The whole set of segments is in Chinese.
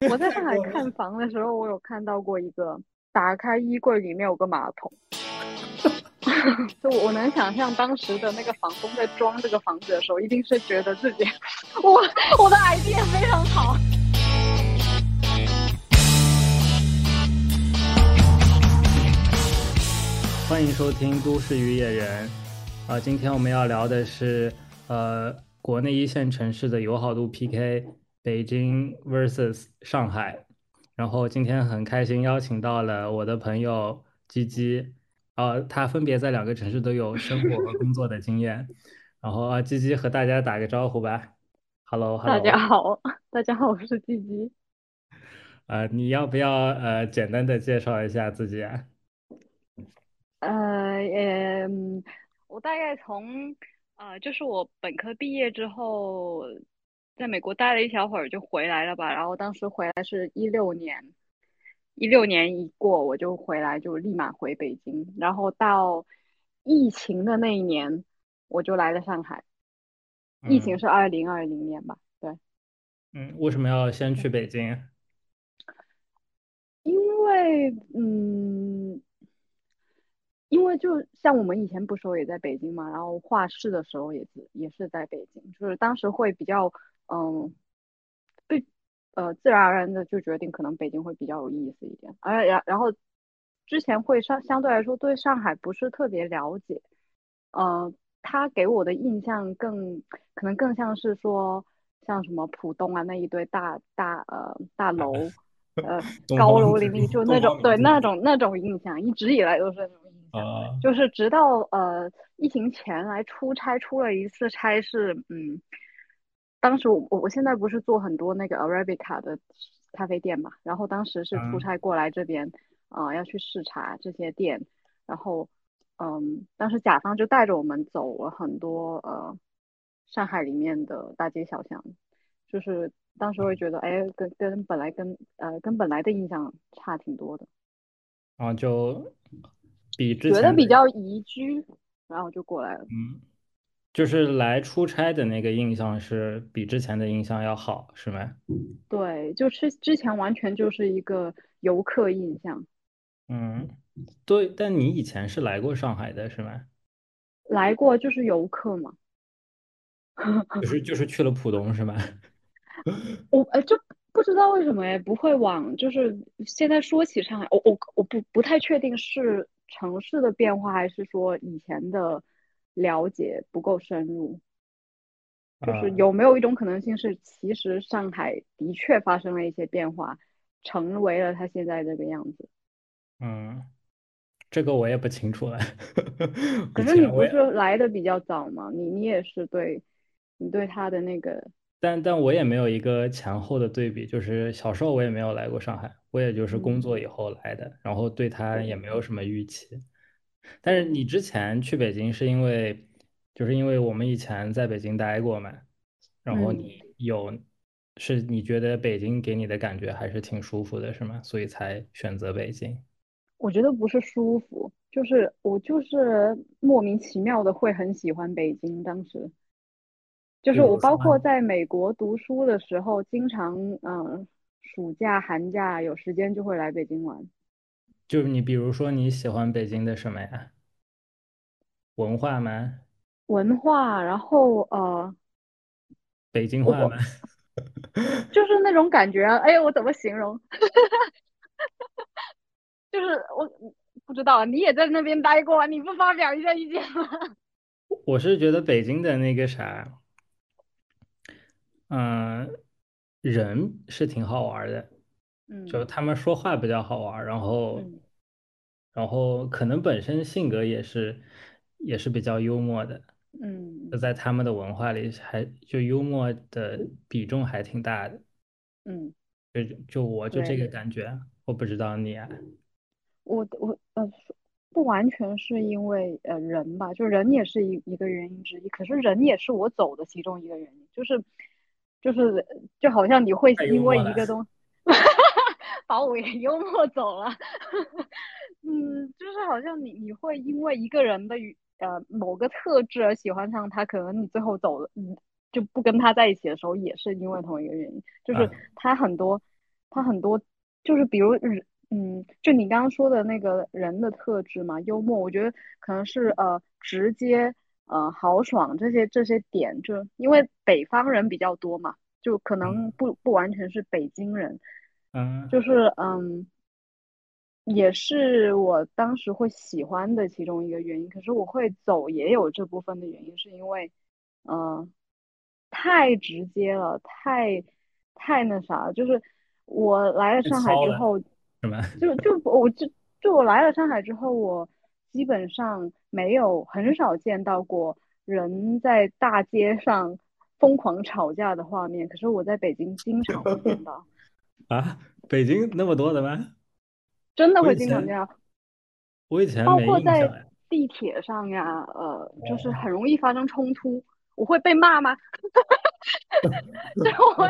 我在上海看房的时候，我有看到过一个打开衣柜里面有个马桶，就我能想象当时的那个房东在装这个房子的时候，一定是觉得自己我我的 idea 非常好。欢迎收听《都市与野人》啊，今天我们要聊的是呃国内一线城市的友好度 PK。北京 vs 上海，然后今天很开心邀请到了我的朋友鸡鸡，呃，他分别在两个城市都有生活和工作的经验，然后啊，鸡鸡和大家打个招呼吧，Hello，Hello，大家好，大家好，我是鸡鸡，呃，你要不要呃简单的介绍一下自己啊？呃，嗯，我大概从呃，就是我本科毕业之后。在美国待了一小会儿就回来了吧，然后当时回来是一六年，一六年一过我就回来，就立马回北京，然后到疫情的那一年我就来了上海，疫情是二零二零年吧？对，嗯，为什么要先去北京？因为，嗯，因为就像我们以前不说也在北京嘛，然后画室的时候也是也是在北京，就是当时会比较。嗯，对，呃，自然而然的就决定可能北京会比较有意思一点，而然然后之前会上相对来说对上海不是特别了解，呃，他给我的印象更可能更像是说像什么浦东啊那一堆大大呃大楼，呃高楼林立 就那种对那种那种印象，一直以来都是那种印象，就是直到呃疫情前来出差出了一次差是嗯。当时我我我现在不是做很多那个 Arabica 的咖啡店嘛，然后当时是出差过来这边，啊要去视察这些店，然后嗯，当时甲方就带着我们走了很多呃上海里面的大街小巷，就是当时会觉得哎跟跟本来跟呃跟本来的印象差挺多的，啊就比之前觉得比较宜居，然后就过来了，嗯。就是来出差的那个印象是比之前的印象要好，是吗？对，就是之前完全就是一个游客印象。嗯，对，但你以前是来过上海的是吗？来过，就是游客嘛。就是就是去了浦东是吗？我哎，就不知道为什么哎，不会往就是现在说起上海，我我我不不太确定是城市的变化，还是说以前的。了解不够深入，就是有没有一种可能性是，其实上海的确发生了一些变化，成为了它现在这个样子。嗯，这个我也不清楚了。可是你不是来的比较早吗？你你也是对，你对他的那个，但但我也没有一个前后的对比，就是小时候我也没有来过上海，我也就是工作以后来的，然后对他也没有什么预期。但是你之前去北京是因为，就是因为我们以前在北京待过嘛，然后你有，是你觉得北京给你的感觉还是挺舒服的，是吗？所以才选择北京？我觉得不是舒服，就是我就是莫名其妙的会很喜欢北京。当时，就是我包括在美国读书的时候，经常嗯，暑假寒假有时间就会来北京玩。就是你，比如说你喜欢北京的什么呀？文化吗？文化，然后呃，北京话吗？就是那种感觉啊。哎，我怎么形容？就是我不知道，你也在那边待过，你不发表一下意见吗？我是觉得北京的那个啥，嗯，人是挺好玩的。就他们说话比较好玩，然后，然后可能本身性格也是也是比较幽默的，嗯，就。在他们的文化里，还就幽默的比重还挺大的，嗯，就就我就这个感觉，我不知道你啊，我我呃不完全是因为呃人吧，就人也是一一个原因之一，可是人也是我走的其中一个原因，就是就是就好像你会因为一个东。把我给幽默走了，嗯，就是好像你你会因为一个人的呃某个特质而喜欢上他，可能你最后走了，嗯，就不跟他在一起的时候也是因为同一个原因，就是他很多他很多就是比如人嗯，就你刚刚说的那个人的特质嘛，幽默，我觉得可能是呃直接呃豪爽这些这些点，就因为北方人比较多嘛，就可能嗯。不不完全是北京人，嗯。就是嗯。也是我当时会喜欢的其中一个原因。可是我会走也有这部分的原因，是因为，嗯、太直接了，太太那啥了就是我来了上海之后，是吧？就就我就就我来了上海之后，我基本上没有很少见到过人在大街上疯狂吵架的画面。可是我在北京经常会见到，啊，北京那么多的吗？我真的会经常这样。我以前包括在。地铁上呀，呃，就是哦，很容易发生冲突。我会被骂吗？就是我会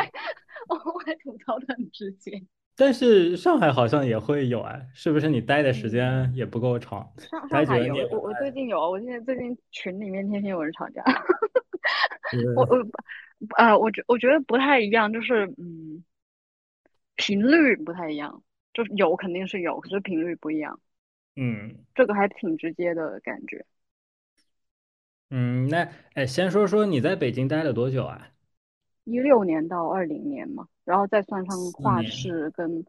我会吐槽的很直接。但是上海好像也会有哎，是不是你待的时嗯，间也不够长，上海有，我我最发近有，我现在最近群里面天天有人吵架。我现。我呃，我觉我觉得不太一样，就是嗯，频率不太一样，就有肯定是有，可是频率不一样，嗯这个还挺直接的感觉。嗯，那哎，先说说你在北京待了多久啊？一六年到二零年嘛，然后再算上画。室跟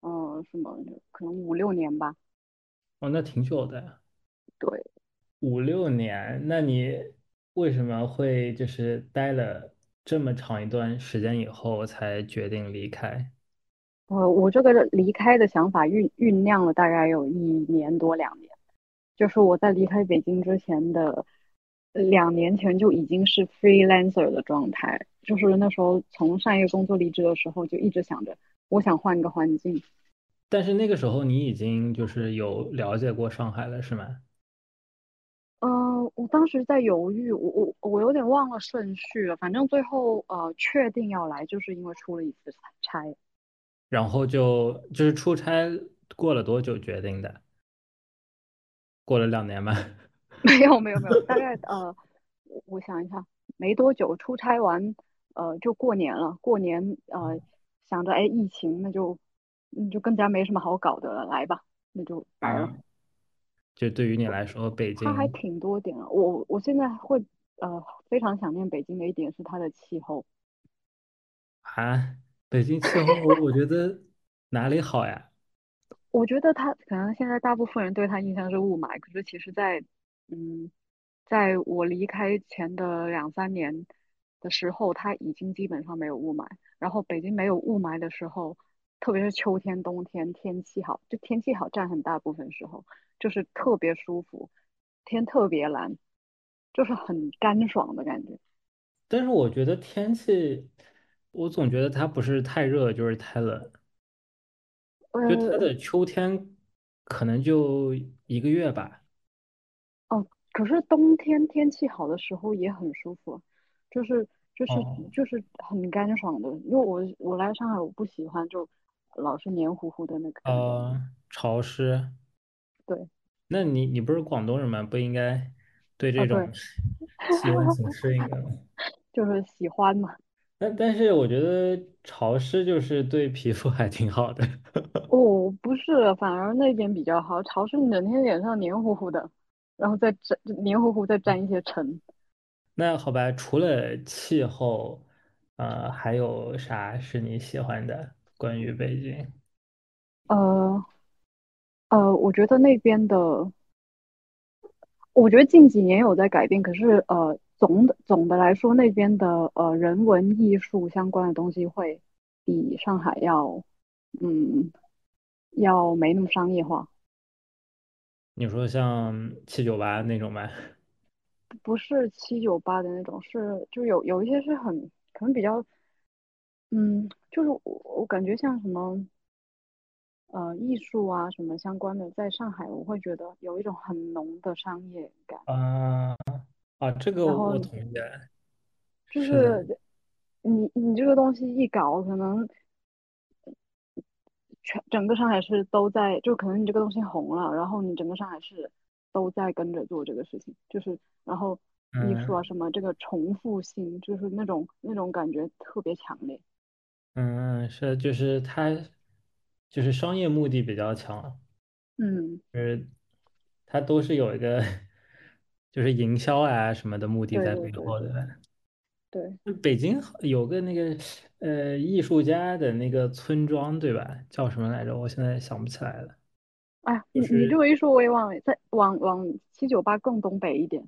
嗯、呃什么，可能五六年吧。哦，那挺久的，对，五六年。那你为什么会就是待了这么长一段时间以后才决定离开？呃，我这个离开的想法酝酝酿了大概有一年多两年，就是我在离开北京之前的呃两年前就已经是 freelancer 的状态，就是那时候从上一个工作离职的时候就一直想着，我想换一个环境。但是那个时候你已经就是有了解过上海了，是吗？嗯，我当时在犹豫，我我我有点忘了顺序了。反正最后呃确定要来，就是因为出了一次差。然后就就是出差过了多久决定的？过了两年吧？没有没有没有，大概 呃，我我想一下，没多久出差完，呃，就过年了。过年呃，想着哎疫情，那就嗯就更加没什么好搞的了，来吧，那就来了。嗯，就对于你来说，北京它还挺多点的。我我现在会呃非常想念北京的一点是它的气候。啊，北京气候我觉得哪里好呀？我觉得它可能现在大部分人对它印象是雾霾，可是其实在，嗯，在我离开前的两三年的时候，它已经基本上没有雾霾。然后北京没有雾霾的时候，特别是秋天、冬天天气好，就天气好占很大部分时候，就是特别舒服，天特别蓝，就是很干爽的感觉。但是我觉得天气，我总觉得它不是太热就是太冷，就它呃，的秋天可能就一个月吧。哦，可是冬天天气好的时候也很舒服啊，就是就是哦，就是很干爽的。因为我我来上海，我不喜欢就老是黏糊糊的那个。呃，潮湿。对，那你你不是广东人吗？不应该对这种 气温挺适应的吗？就是喜欢嘛。但但是我觉得潮湿就是对皮肤 还挺好的。哦，不是，反而那边比较好，潮湿你整天脸上黏糊糊的，然后再沾黏糊糊再沾一些尘。那好吧，除了气候，呃，还有啥是你喜欢的？关于北京？呃呃，我觉得那边的。我觉得近几年有在改变，可是呃，总的总的来说，那边的呃人文艺术相关的东西会比上海要嗯要没那么商业化，你说像七九八那种吗？不是七九八的那种，是就有有一些是很可能比较嗯，就是我我感觉像什么呃艺术啊什么相关的，在上海我会觉得有一种很浓的商业感，啊啊，这个然后我同意。就是你你这个东西一搞，可能全整个上海市都在，就可能你这个东西红了，然后你整个上海市都在跟着做这个事情，就是然后艺术啊嗯，什么这个重复性，就是那种那种感觉特别强烈。嗯，是，就是它就是商业目的比较强，嗯，就是它都是有一个就是营销啊什么的目的对在对对背后的。对，北京有个那个呃艺术家的那个村庄，对吧？叫什么来着？我现在想不起来了。哎呀，你你这么一说，我也忘了，在往往七九八更东北一点。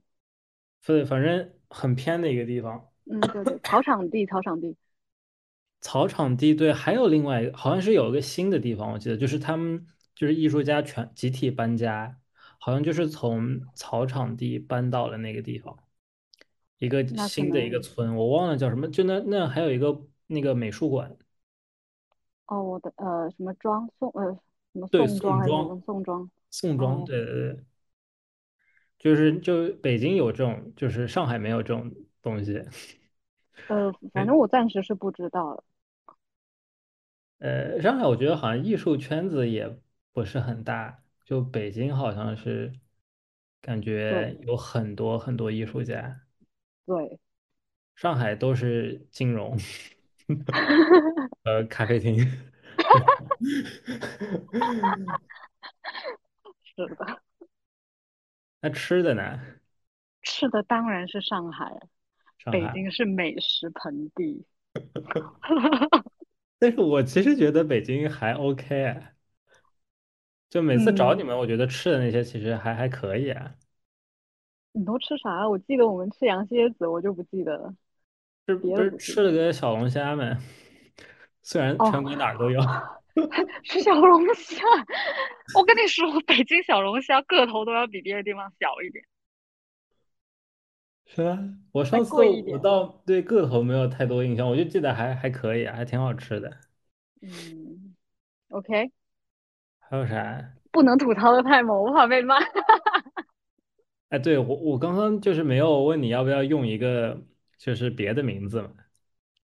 对，反正很偏的一个地方。嗯，对对，草场地，草场地。草场地，对，还有另外一个，好像是有一个新的地方，我记得就是他们就是艺术家全集体搬家，好像就是从草场地搬到了那个地方，一个新的一个村，我忘了叫什么，就那那还有一个那个美术馆，哦，我的呃什么庄宋呃什么对，宋庄还是什么宋庄，宋庄？对对对，就是就北京有这种，就是上海没有这种东西。呃，反正，我暂时是不知道了。呃，上海我觉得好像艺术圈子也不是很大，就北京好像是感觉有很多很多艺术家，对，上海都是金融，呃，咖啡厅。是的，那吃的呢？吃的当然是上海，上海，北京是美食盆地。但是我其实觉得北京还 OK 啊，就每次找你嗯，们，我觉得吃的那些其实还还可以啊。你都吃啥？我记得我们吃羊蝎子，我就不记得了，是不是。吃了个小龙虾吗？虽然哦，全国哪儿都有。吃小龙虾，我跟你说，北京小龙虾个头都要比别的地方小一点，是吧？我上次。我倒对个头没有太多印象，我就记得还还可以啊，还挺好吃的。嗯，OK，还有啥？不能吐槽的太猛，我怕被骂。哎，对，我我刚刚就是没有问你要不要用一个就是别的名字嘛，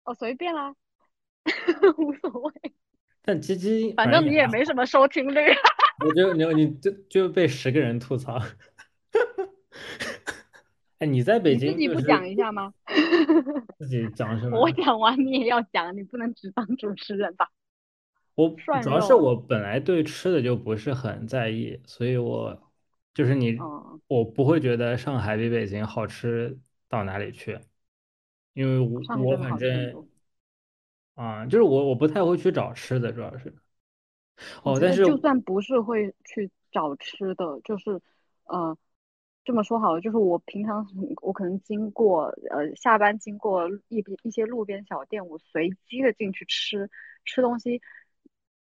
哦，随便啦，无所谓，但鸡鸡反正你也没什么收听率。我就你你就就被十个人吐槽。哎，你在北你自己不讲一下吗？自己讲什么我？讲完你也要讲，你不能只当主持人吧？我主要是我本来对吃的就不是很在意，所以我就是你，嗯，我不会觉得上海比北京好吃到哪里去，因为我我反正。啊、就是我我不太会去找吃的，主要是。哦，但是就算不是会去找吃的，就是呃，这么说好了，就是我平常我可能经过呃下班经过一边一些路边小店，我随机的进去吃吃东西，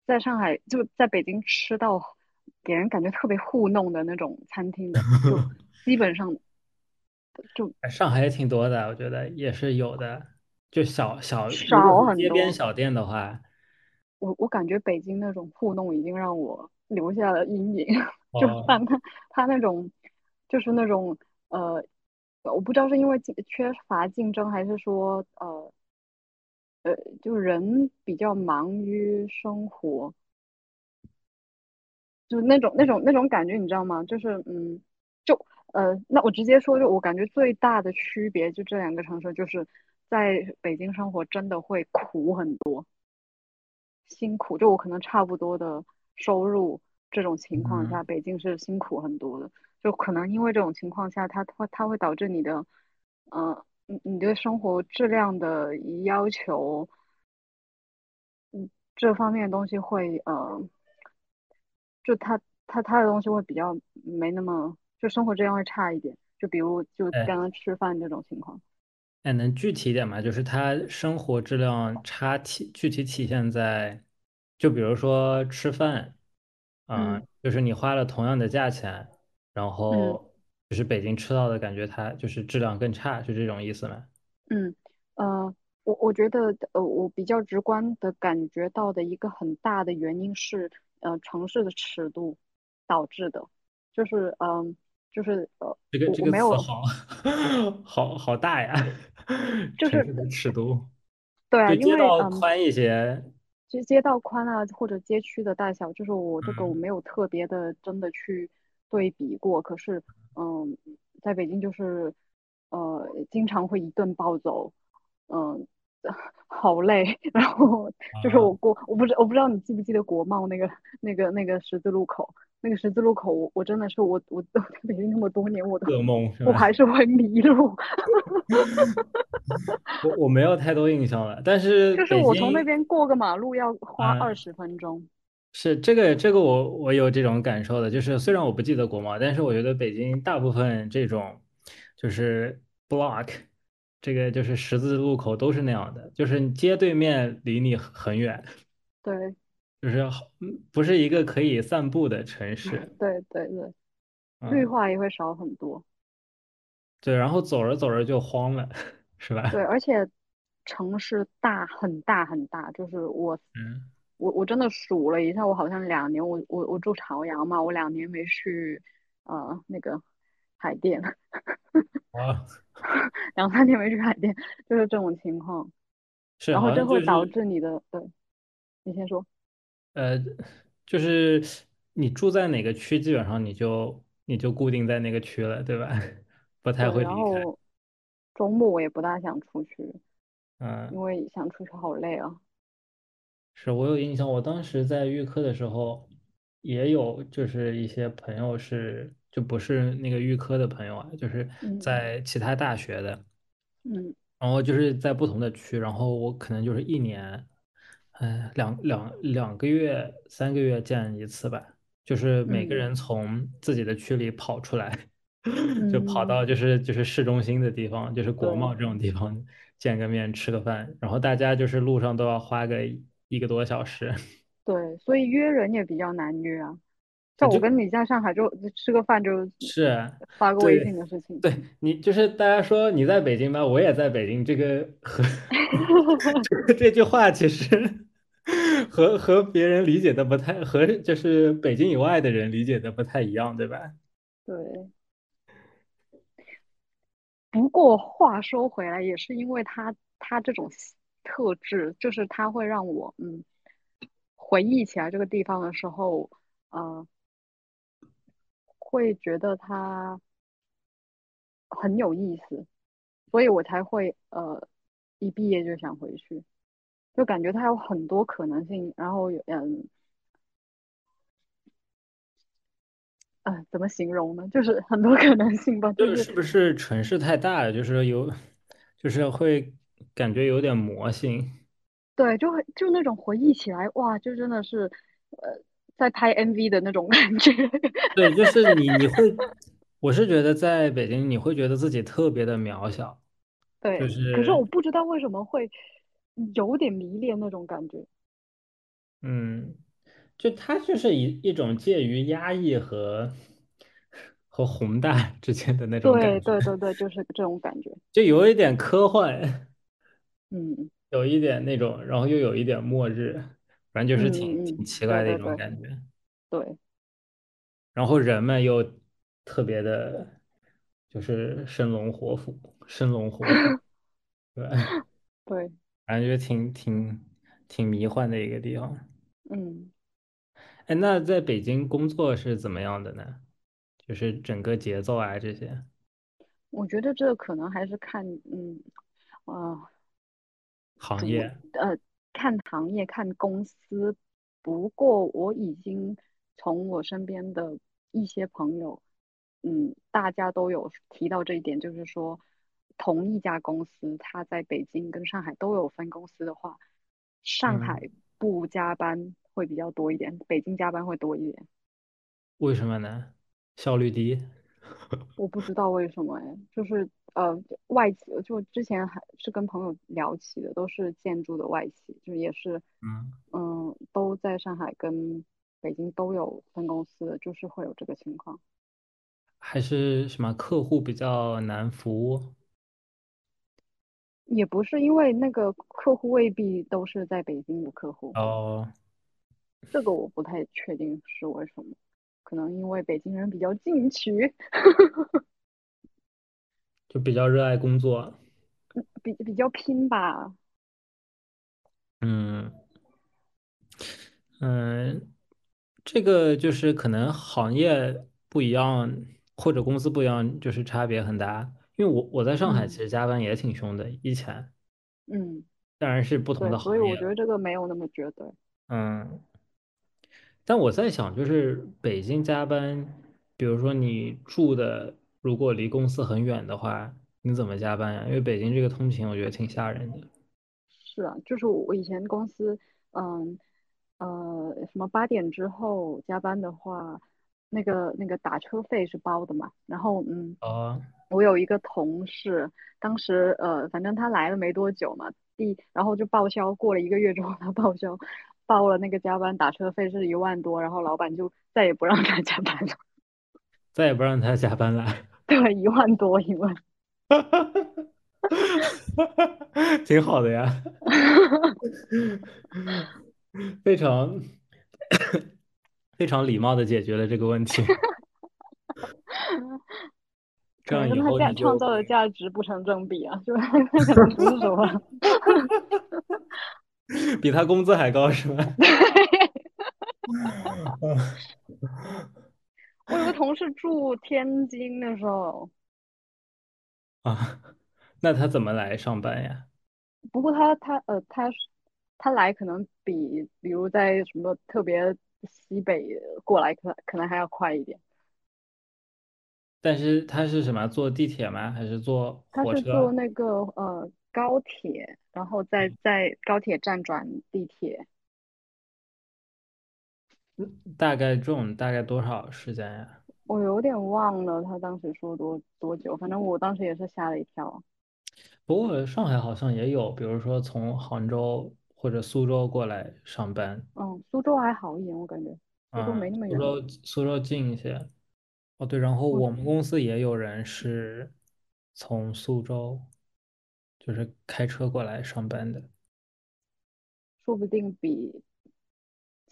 在上海就在北京吃到给人感觉特别糊弄的那种餐厅的，就 基本上就哎上海也挺多的，我觉得也是有的，就小小街边。小店的话，我我感觉北京那种糊弄已经让我留下了阴影，就哦，算他他那种就是那种呃，我不知道是因为缺乏竞争，还是说呃呃，就人比较忙于生活，就那种那种那种感觉，你知道吗？就是嗯，就呃，那我直接说，就我感觉最大的区别，就这两个城市，就是在北京生活真的会苦很多。辛苦，就我可能差不多的收入这种情况下，嗯，北京是辛苦很多的。就可能因为这种情况下，它它它会导致你的，呃，你你对生活质量的要求，嗯，这方面的东西会，呃，就他他他的东西会比较没那么，就生活质量会差一点。就比如就哎。刚刚吃饭这种情况，哎，能具体一点吗？就是他生活质量差体具体体现在，就比如说吃饭，啊、嗯就是你花了同样的价钱，然嗯。后就是北京吃到的感觉它就是质量更差，是这种意思吗？嗯，呃，我我觉得，呃，我比较直观的感觉到的一个很大的原因是，呃，城市的尺度导致的，就是，嗯、就是呃，我这个这个没有，词好 好好大呀，就是的尺度，对啊，街因为嗯，道宽一些，其实街道宽啊，或者街区的大小，就是我这个我嗯，没有特别的真的去对比过。可是，嗯，在北京就是，呃，经常会一顿暴走，嗯，好累。然后就是啊，我过，我不知我不知道你记不记得国贸那个那个那个十字路口，那个十字路口我我真的是我我我在北京那么多年，我都噩梦我还？是会迷路。我我没有太多印象了，但是就是，我从那边过个马路要花二嗯、十分钟。是这个这个我我有这种感受的，就是虽然我不记得国贸，但是我觉得北京大部分这种就是 block，这个就是十字路口都是那样的，就是街对面离你很很远，对。就是不是一个可以散步的城市，对对对，绿。嗯，化也会少很多。对，然后走着走着就慌了，是吧？对，而且城市大很大很大，就是我嗯，我我真的数了一下，我好像两年，我我我住朝阳嘛，我两年没去呃那个海淀，啊，两三年没去海淀，就是这种情况，是然后这会导致你的，对，你先说，呃，就是你住在哪个区，基本上你就你就固定在那个区了，对吧？不太，会离开。然后周末我也不大想出去，因嗯，为想出去好累啊，是我有印象，我当时在预科的时候，也有就是一些朋友是就不是那个预科的朋友啊，就是嗯。在其他大学的。嗯。然后就是在不同的区，然后我可能就是一年，嗯，两两两个月、三个月见一次吧，就是每个嗯。人从自己的区里跑出来，就跑嗯，到就是就是市中心的地方，就是国贸这种地方见个面吃个饭，然后大家就是路上都要花个一个多小时，对，所以约人也比较难约啊。像我跟你在上海就就吃个饭就是啊发个微信的事情。对，你就是大家说你在北京吧，我也在北京，这个和这 个这句话其实和和别人理解的不太，和就是北京以外的人理解的不太一样，对吧？对，不过话说回来，也是因为他他这种特质，就是它会让我嗯回忆起来这个地方的时候，呃，会觉得它很有意思，所以我才会呃一毕业就想回去，就感觉它有很多可能性，然后有嗯呃怎么形容呢？就是很多可能性吧，就是就是是不是城市太大了，就是有，就是会感觉有点魔性。对，就会就那种回忆起来，哇，就真的是呃在拍 MV 的那种感觉。对，就是你你会，我是觉得在北京你会觉得自己特别的渺小，对就是，可是我不知道为什么会有点迷恋那种感觉。嗯。就它就是一一种介于压抑和和宏大之间的那种感对觉，对对对，就是这种感觉。就有一点科幻，嗯有一点那种，然后又有一点末日，反正就嗯是挺挺奇怪的一种感觉。对，然后人们又特别的，就是生龙活虎，生龙活虎，对？对，反正就挺挺挺迷幻的一个地方。嗯，哎，那在北京工作是怎么样的呢？就是整个节奏啊这些我觉得这可能还是看，嗯，呃，主，行业。呃，看行业、看公司。不过我已经从我身边的一些朋友，嗯，大家都有提到这一点，就是说，同一家公司，它在北京跟上海都有分公司的话，上嗯，海不加班会比较多一点，北京加班会多一点。为什么呢？效率低。我不知道为什么哎，就是呃外企，就之前还是跟朋友聊起的，都是建筑的外企，就也是嗯，嗯都在上海跟北京都有分公司的，就是会有这个情况。还是什么客户比较难服务？也不是因为那个客户未必都是在北京的客户，哦，这个我不太确定是为什么，可能因为北京人比较进取，就比较热爱工作。比比较拼吧。嗯嗯，这个就是可能行业不一样，或者公司不一样，就是差别很大。因为我我在上海其嗯实加班也挺凶的，以前嗯当然是不同，的行业所以。我觉得这个没有那么绝对。嗯，但我在想，就是北京加班，比如说你住的如果离公司很远的话，你怎么加班呀？因为北京这个通勤，我觉得挺吓人的。是啊，就是我以前公司，嗯呃，什么八点之后加班的话，那个那个打车费是包的嘛。然后嗯，哦，我有一个同事，当时呃，反正他来了没多久嘛，第然后就报销，过了一个月之后他报销报了那个加班打车费是一万多，然后老板就再也不让他加班了，再也不让他加班了，对，一万多一万。挺好的呀，非常非常礼貌的解决了这个问题。这样以后价创造的价值不成正比啊，就是他可能不是什么。比他工资还高是吧？我有个同事住天津的时候，啊，那他怎么来上班呀？不过他他呃他是他来可能比比如在什么特别西北过来可可能还要快一点。但是他是什么？坐地铁吗？还是坐他是坐车？那个呃高铁，然后再在高铁站转地铁。大概这种大概多少时间呀？我有点忘了他当时说多多久，反正我当时也是吓了一跳。不过上海好像也有，比如说从杭州或者苏州过来上班，嗯，苏州还好一点，我感觉苏州没嗯，那么远。苏州苏州近一些。哦，对，然后我我们公司也有人是从苏州，就是开车过来上班的，说不定比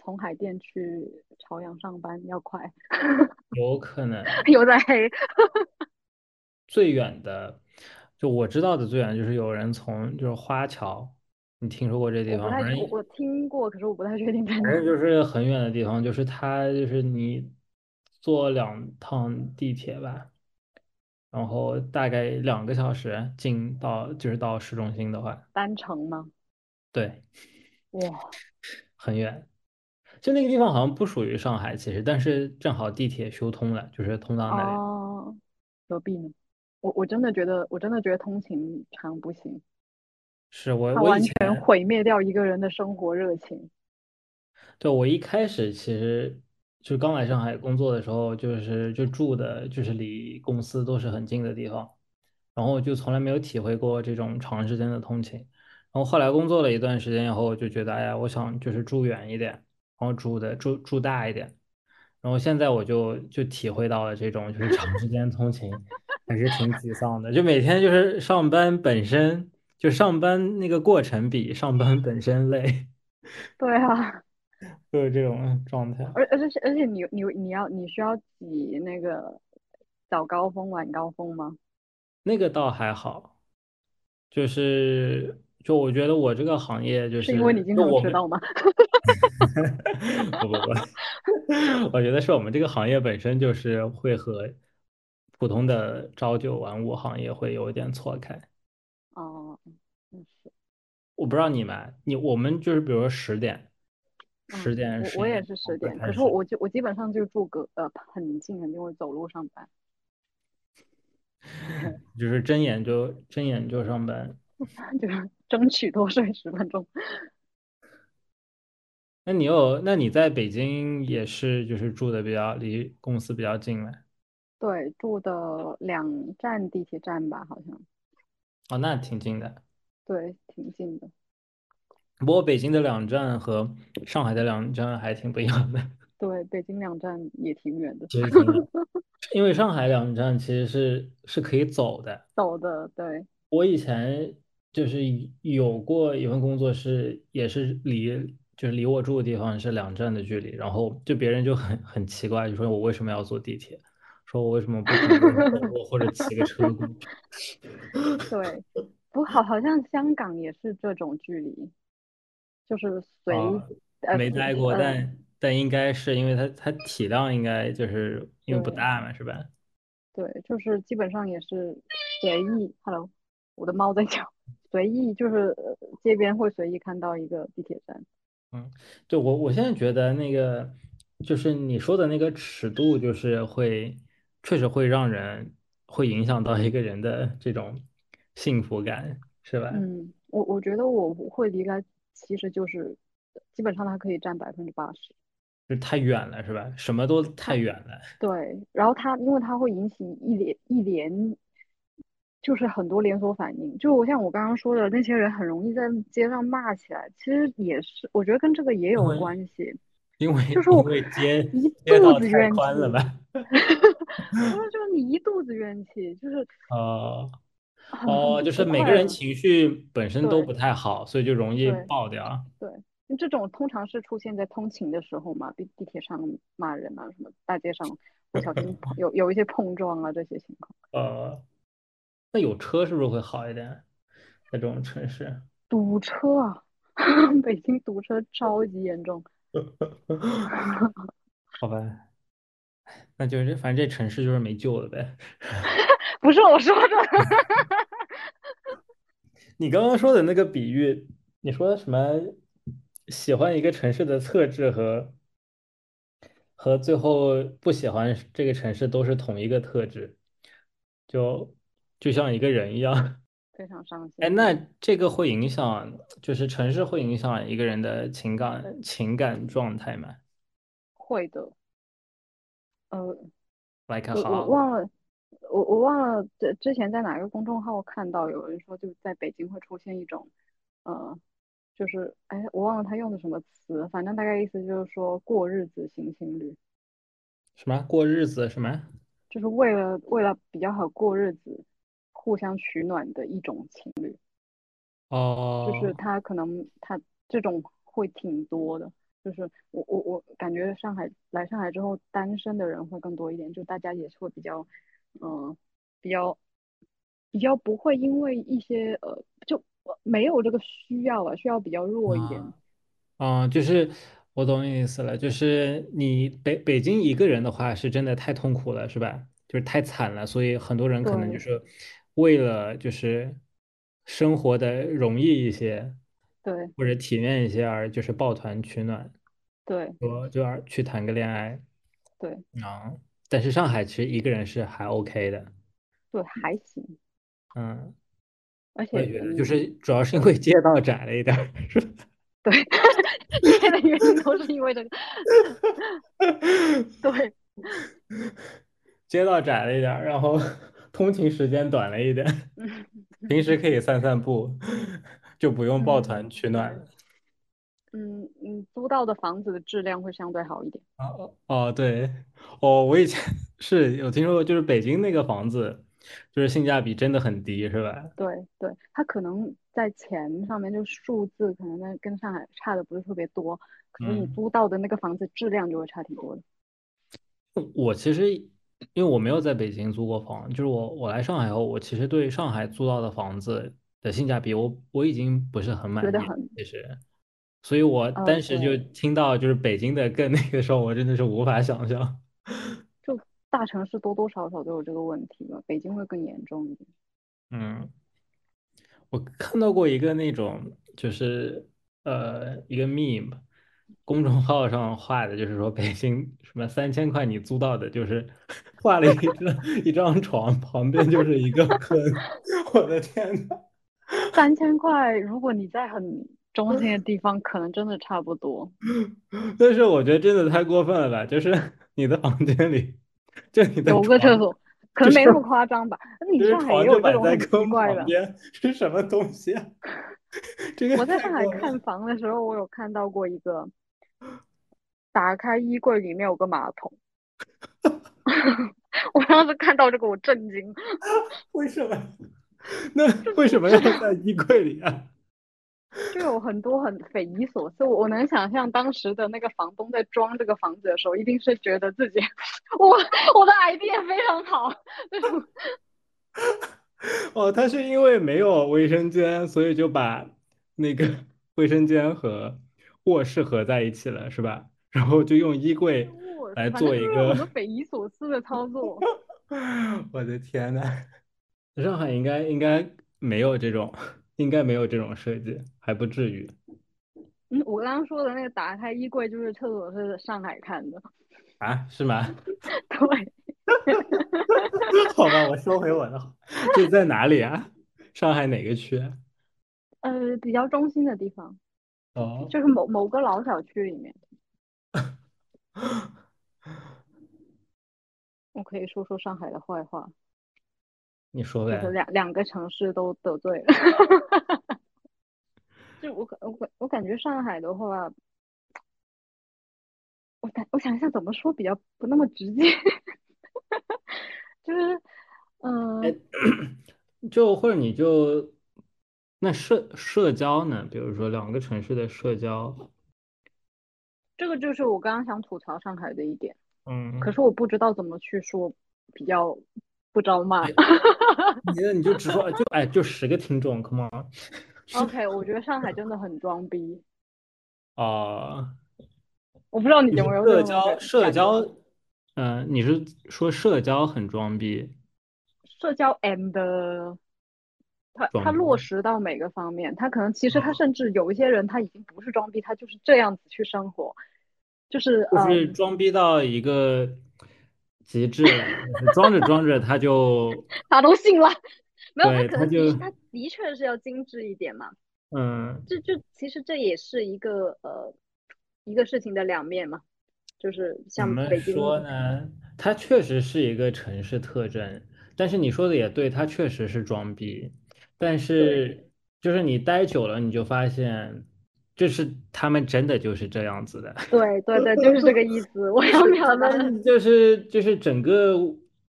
从海淀去朝阳上班要快。有可能有在黑，最远的，就我知道的最远就是有人从就是花桥，你听说过这地方？反正我我听过，可是我不太确定在反正。就是 很远的地方，就是它就是你坐两趟地铁吧，然后大概两个小时进到就是到市中心的话，单程吗？对，哇，很远。就那个地方好像不属于上海，其实，但是正好地铁修通了，就是通到那里。哦，何必呢？我我真的觉得，我真的觉得通勤长不行，是我我完全毁灭掉一个人的生活热情。对我一开始其实就刚来上海工作的时候，就是就住的就是离公司都是很近的地方，然后就从来没有体会过这种长时间的通勤。然后后来工作了一段时间以后，我就觉得，哎呀，我想就是住远一点，然后住的住住大一点。然后现在我就就体会到了这种就是长时间通勤还是挺沮丧的，就每天就是上班本身就上班那个过程比上班本身累，对啊，就是这种状态。而而且而且你你你要你需要挤那个早高峰晚高峰吗？那个倒还好，就是就我觉得我这个行业就是因为你是经常迟到吗？不不不，我觉得是我们这个行业本身就是会和普通的朝九晚五行业会有一点错开。哦，嗯是，我不知道你们，你我们就是比如说十点，十嗯，点我我也是十点，可是我就我基本上就住隔呃很近很近，我走路上班。就是睁眼就睁眼就上班。就 是争取多睡十分钟。那你有，那你在北京也是就是住的比较离公司比较近吗？对，住的两站地铁站吧，好像，哦，那挺近的。对，挺近的。不过北京的两站和上海的两站还挺不一样的，对，北京两站也挺远的，其实挺远。因为上海两站其实是是可以走的。走的，对我以前就是有过一份工作是也是离就是离我住的地方是两站的距离，然后就别人就很很奇怪，就说我为什么要坐地铁，说我为什么不可能走路或者骑个车过去？对。不好，好像香港也是这种距离，就是随没待过，呃但但应该是因为它它体量应该就是因为不大嘛，是吧？对，就是基本上也是随意。Hello，我的猫在叫。随意就是呃街边会随意看到一个地铁站。嗯，对我我现在觉得那个就是你说的那个尺度，就是会确实会让人会影响到一个人的这种幸福感，是吧？嗯，我我觉得我会离开，其实就是基本上它可以占百分之八十。就太远了，是吧？什么都太远了。对，然后它因为它会引起一连一连，就是很多连锁反应。就我像我刚刚说的，那些人很容易在街上骂起来，其实也是，我觉得跟这个也有关系。因为就是我因为街一肚子怨气，宽了吧？就是你一肚子怨气，就是哦 很哦，就是。每个人情绪本身都不太好，所以就容易爆掉。对，这种通常是出现在通勤的时候嘛，地地铁上骂人啊，什么大街上不小心碰 有有一些碰撞啊这些情况。呃，那有车是不是会好一点？在这种城市？堵车啊，北京堵车超级严重。好吧，那就是反正这城市就是没救了呗。不是我说的，你刚刚说的那个比喻，你说什么？喜欢一个城市的特质和和最后不喜欢这个城市都是同一个特质，就就像一个人一样。非常伤心哎，那这个会影响，就是城市会影响一个人的情感情感状态吗会的，呃，？Like 我我忘了，我我忘了这之前在哪个公众号看到有人说，就在北京会出现一种，呃，就是哎，我忘了他用的什么词，反正大概意思就是说过日子型情侣，什么过日子？什么？就是为了为了比较好过日子，互相取暖的一种情侣。哦就是哦，他可能他这种会挺多的，就是我我我感觉上海来上海之后，单身的人会更多一点，就大家也是会比较，嗯、比较比较不会因为一些呃就没有这个需要啊，需要比较弱一点，嗯，就是我懂你意思了，就是你北北京一个人的话，是真的太痛苦了，是吧？就是太惨了，所以很多人可能就是为了就是生活的容易一些，对。或者体面一些而就是抱团取暖，对。说就要去谈个恋爱对。啊。但是上海其实一个人是还 OK 的，对，还行，嗯，而我觉得，就且嗯是主要是因为街道窄了一点儿，是吧？对，一切的原因都是因为这个，对。街道窄了一点儿，然后通勤时间短了一点，嗯平时可以散散步，就不用抱团。取暖了。嗯嗯，租到的房子的质量会相对好一点。哦哦，对，哦，我以前 是有听说过，就是北京那个房子，就是性价比真的很低，是吧？对对，它可能在钱上面就数字可能跟跟上海差的不是特别多，可是你嗯，租到的那个房子质量就会差挺多的。我其实因为我没有在北京租过房，就是我我来上海后，我其实对上海租到的房子的性价比我，我已经不是很满意其实，所以我呃，当时就，听到就是北京的更那个时候，我真的是无法想象。就大城市多多少少都有这个问题吧，北京会更严重一点。嗯。我看到过一个那种，就是呃一个 meme，公众号上画的，就是说北京什么三千块你租到的，就是 画了一张一张床，旁边就是一个坑，我的天呐，三千块，如果你在很中心的地方，可能真的差不多。但是我觉得真的太过分了吧，就是你的房间里，就你的有个厕，所，可能没那么夸张吧。那你就是上海也床就摆有这种很奇在坑怪的。旁边，是什么东西啊？这个我在上海看房的时候，我有看到过一个，打开衣柜里面有个马桶。我当时看到这个，我震惊。为什么？那为什么要在衣柜里啊？就有很多很匪夷所思。我我能想象当时的那个房东在装这个房子的时候，一定是觉得自己我我的 idea 非常好，这种 哦，他是因为没有卫生间，所以就把那个卫生间和卧室合在一起了，是吧？然后就用衣柜我来做一个。就是有很多匪夷所思的操作。我的天呐，上海应该应该没有这种应该没有这种设计，还不至于嗯，我刚刚说的那个打开衣柜就是厕所是上海看的，啊？是吗？对，好吧，我收回我的。这在哪里啊？上海哪个区啊？呃，比较中心的地方，哦，就是某某个老小区里面。我可以说说上海的坏话，你说呗。两两个城市都得罪了。就我感我感我感觉上海的话，我感我想一下怎么说比较不那么直接，就是嗯、哎，就或者你就那社社交呢？比如说两个城市的社交，这个就是我刚刚想吐槽上海的一点，嗯，可是我不知道怎么去说比较不招骂。你觉得你就直说就哎就十个听众，come on，OK，我觉得上海真的很装逼，啊，我不知道你你有没有社交社交，嗯、你是说社交很装逼，社交 and 它装它落实到每个方面，他可能其实它啊甚至有一些人他已经不是装逼，他就是这样子去生活，就是就是嗯，装逼到一个极致了，装着装着他就，他都信了，没有，他，可能就，能他的确是要精致一点嘛，嗯，这就其实这也是一个呃一个事情的两面嘛，就是怎像么北京，说呢？它确实是一个城市特征，但是你说的也对，它确实是装逼。但是就是你待久了，你就发现，就是他们真的就是这样子的，对对对，就是这个意思，我要表他达的，们就是就是整个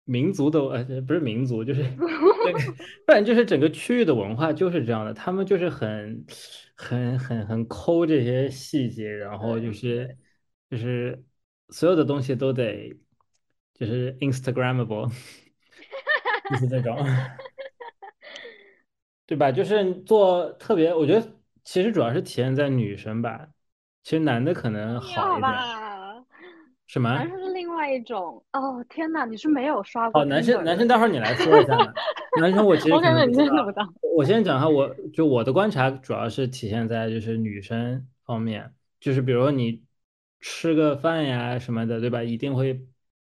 民族的呃不是民族，就是 这个，不然就是整个区域的文化就是这样的，他们就是很很很很抠这些细节，然后就是就是所有的东西都得就是 Instagrammable，就是这种，对吧？就是做特别，我觉得其实主要是体现在女生吧，其实男的可能好一点，什么？男生是另外一种哦，天呐，你是没有刷过哦，男生男生，待会儿你来说一下。男生我其实我可感觉你。我先讲一下我，就我的观察主要是体现在就是女生方面，就是比如说你吃个饭呀什么的，对吧？一定会